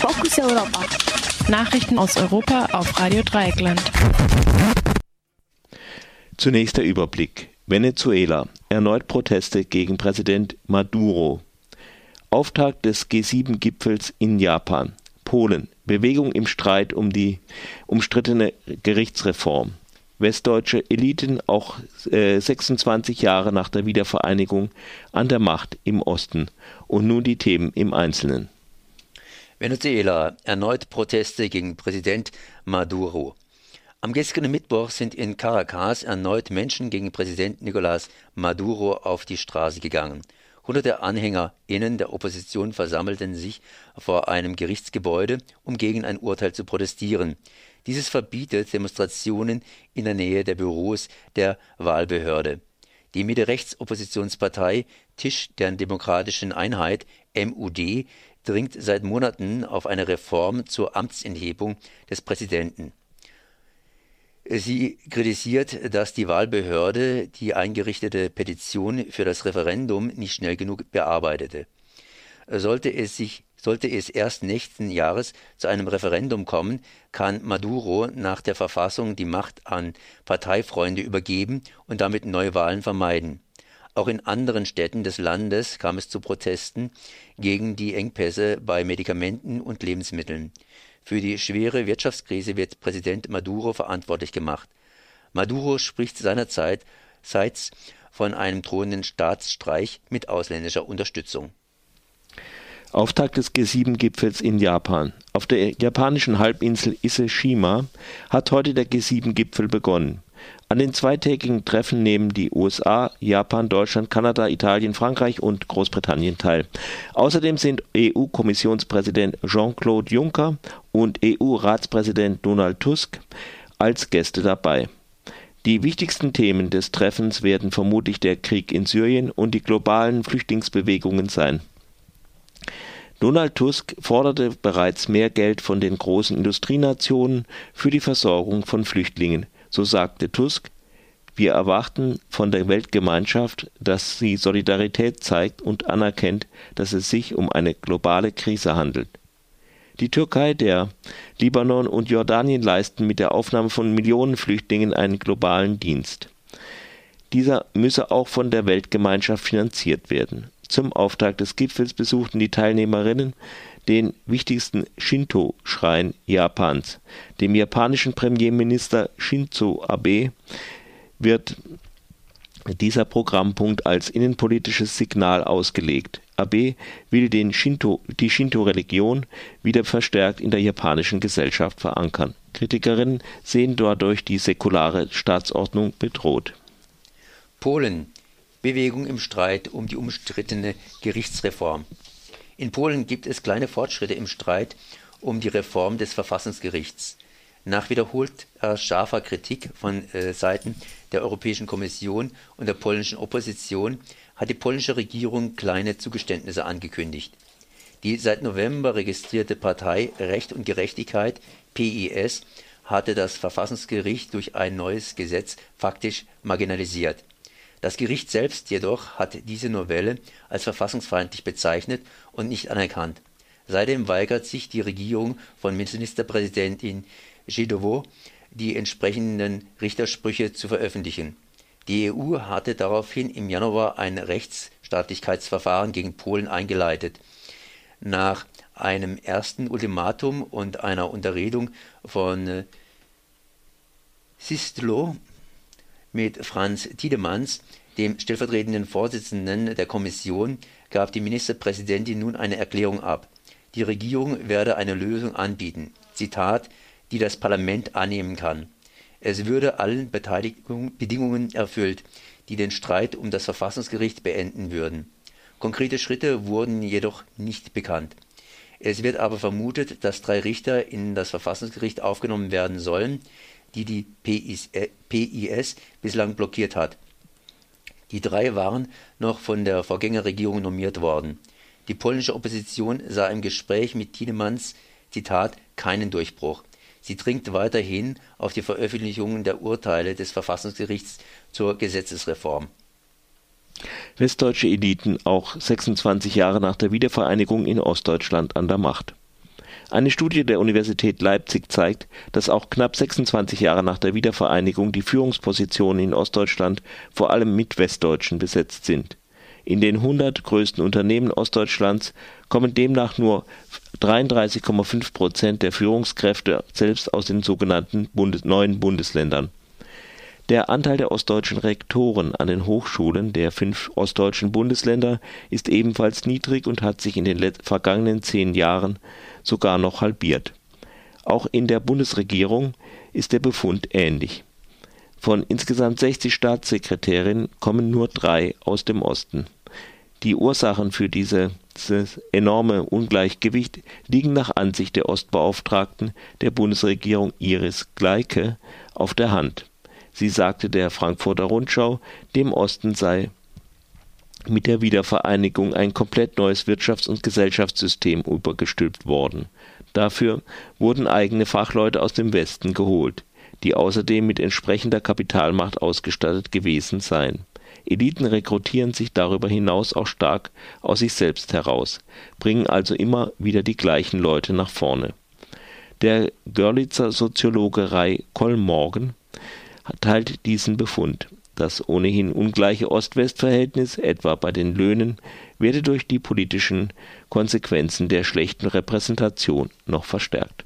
Fokus Europa. Nachrichten aus Europa auf Radio Dreieckland. Zunächst der Überblick. Venezuela. Erneut Proteste gegen Präsident Maduro. Auftakt des G7-Gipfels in Japan. Polen. Bewegung im Streit um die umstrittene Gerichtsreform. Westdeutsche Eliten auch äh, 26 Jahre nach der Wiedervereinigung an der Macht im Osten. Und nun die Themen im Einzelnen. Venezuela. Erneut Proteste gegen Präsident Maduro. Am gestrigen Mittwoch sind in Caracas erneut Menschen gegen Präsident Nicolás Maduro auf die Straße gegangen. Hunderte AnhängerInnen der Opposition versammelten sich vor einem Gerichtsgebäude, um gegen ein Urteil zu protestieren. Dieses verbietet Demonstrationen in der Nähe der Büros der Wahlbehörde. Die Mitte-Rechts-Oppositionspartei Tisch der Demokratischen Einheit MUD dringt seit Monaten auf eine Reform zur Amtsenthebung des Präsidenten. Sie kritisiert, dass die Wahlbehörde die eingerichtete Petition für das Referendum nicht schnell genug bearbeitete. Sollte es sich sollte es erst nächsten Jahres zu einem Referendum kommen, kann Maduro nach der Verfassung die Macht an Parteifreunde übergeben und damit Neuwahlen vermeiden. Auch in anderen Städten des Landes kam es zu Protesten gegen die Engpässe bei Medikamenten und Lebensmitteln. Für die schwere Wirtschaftskrise wird Präsident Maduro verantwortlich gemacht. Maduro spricht seinerzeit von einem drohenden Staatsstreich mit ausländischer Unterstützung. Auftakt des G7-Gipfels in Japan. Auf der japanischen Halbinsel Ise-Shima hat heute der G7-Gipfel begonnen. An den zweitägigen Treffen nehmen die USA, Japan, Deutschland, Kanada, Italien, Frankreich und Großbritannien teil. Außerdem sind EU-Kommissionspräsident Jean-Claude Juncker und EU-Ratspräsident Donald Tusk als Gäste dabei. Die wichtigsten Themen des Treffens werden vermutlich der Krieg in Syrien und die globalen Flüchtlingsbewegungen sein. Donald Tusk forderte bereits mehr Geld von den großen Industrienationen für die Versorgung von Flüchtlingen. So sagte Tusk, wir erwarten von der Weltgemeinschaft, dass sie Solidarität zeigt und anerkennt, dass es sich um eine globale Krise handelt. Die Türkei, der Libanon und Jordanien leisten mit der Aufnahme von Millionen Flüchtlingen einen globalen Dienst. Dieser müsse auch von der Weltgemeinschaft finanziert werden. Zum Auftakt des Gipfels besuchten die Teilnehmerinnen den wichtigsten Shinto-Schrein Japans. Dem japanischen Premierminister Shinzo Abe wird dieser Programmpunkt als innenpolitisches Signal ausgelegt. Abe will den Shinto, die Shinto-Religion wieder verstärkt in der japanischen Gesellschaft verankern. Kritikerinnen sehen dadurch die säkulare Staatsordnung bedroht. Polen. Bewegung im Streit um die umstrittene Gerichtsreform. In Polen gibt es kleine Fortschritte im Streit um die Reform des Verfassungsgerichts. Nach wiederholter scharfer Kritik von äh, Seiten der Europäischen Kommission und der polnischen Opposition hat die polnische Regierung kleine Zugeständnisse angekündigt. Die seit November registrierte Partei Recht und Gerechtigkeit PIS hatte das Verfassungsgericht durch ein neues Gesetz faktisch marginalisiert. Das Gericht selbst jedoch hat diese Novelle als verfassungsfeindlich bezeichnet und nicht anerkannt. Seitdem weigert sich die Regierung von Ministerpräsidentin Židovó, die entsprechenden Richtersprüche zu veröffentlichen. Die EU hatte daraufhin im Januar ein Rechtsstaatlichkeitsverfahren gegen Polen eingeleitet. Nach einem ersten Ultimatum und einer Unterredung von Sistlo mit Franz Tiedemanns, dem stellvertretenden Vorsitzenden der Kommission, gab die Ministerpräsidentin nun eine Erklärung ab. Die Regierung werde eine Lösung anbieten, Zitat, die das Parlament annehmen kann. Es würde allen Bedingungen erfüllt, die den Streit um das Verfassungsgericht beenden würden. Konkrete Schritte wurden jedoch nicht bekannt. Es wird aber vermutet, dass drei Richter in das Verfassungsgericht aufgenommen werden sollen, die die PIS, äh, PIS bislang blockiert hat. Die drei waren noch von der Vorgängerregierung normiert worden. Die polnische Opposition sah im Gespräch mit Tiedemanns Zitat keinen Durchbruch. Sie dringt weiterhin auf die Veröffentlichung der Urteile des Verfassungsgerichts zur Gesetzesreform. Westdeutsche Eliten auch 26 Jahre nach der Wiedervereinigung in Ostdeutschland an der Macht. Eine Studie der Universität Leipzig zeigt, dass auch knapp 26 Jahre nach der Wiedervereinigung die Führungspositionen in Ostdeutschland vor allem mit Westdeutschen besetzt sind. In den 100 größten Unternehmen Ostdeutschlands kommen demnach nur 33,5 Prozent der Führungskräfte selbst aus den sogenannten neuen Bundesländern. Der Anteil der ostdeutschen Rektoren an den Hochschulen der fünf ostdeutschen Bundesländer ist ebenfalls niedrig und hat sich in den vergangenen zehn Jahren sogar noch halbiert. Auch in der Bundesregierung ist der Befund ähnlich. Von insgesamt 60 Staatssekretärinnen kommen nur drei aus dem Osten. Die Ursachen für dieses enorme Ungleichgewicht liegen nach Ansicht der Ostbeauftragten der Bundesregierung Iris Gleike auf der Hand. Sie sagte der Frankfurter Rundschau, dem Osten sei mit der Wiedervereinigung ein komplett neues Wirtschafts- und Gesellschaftssystem übergestülpt worden. Dafür wurden eigene Fachleute aus dem Westen geholt, die außerdem mit entsprechender Kapitalmacht ausgestattet gewesen seien. Eliten rekrutieren sich darüber hinaus auch stark aus sich selbst heraus, bringen also immer wieder die gleichen Leute nach vorne. Der Görlitzer Soziologe Ray Kollmorgen teilt diesen Befund. Das ohnehin ungleiche Ost-West-Verhältnis, etwa bei den Löhnen, werde durch die politischen Konsequenzen der schlechten Repräsentation noch verstärkt